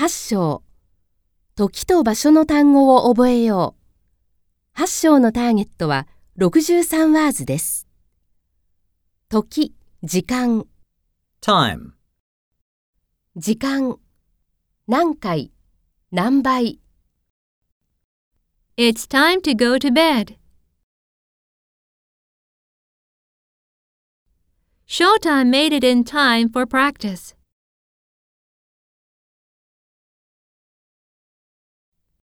8章時と場所の単語を覚えよう。8章のターゲットは63ワーズです。時、時間、time, 時間、何回、何倍、It's time to go to bed. Showtime made it in time for practice.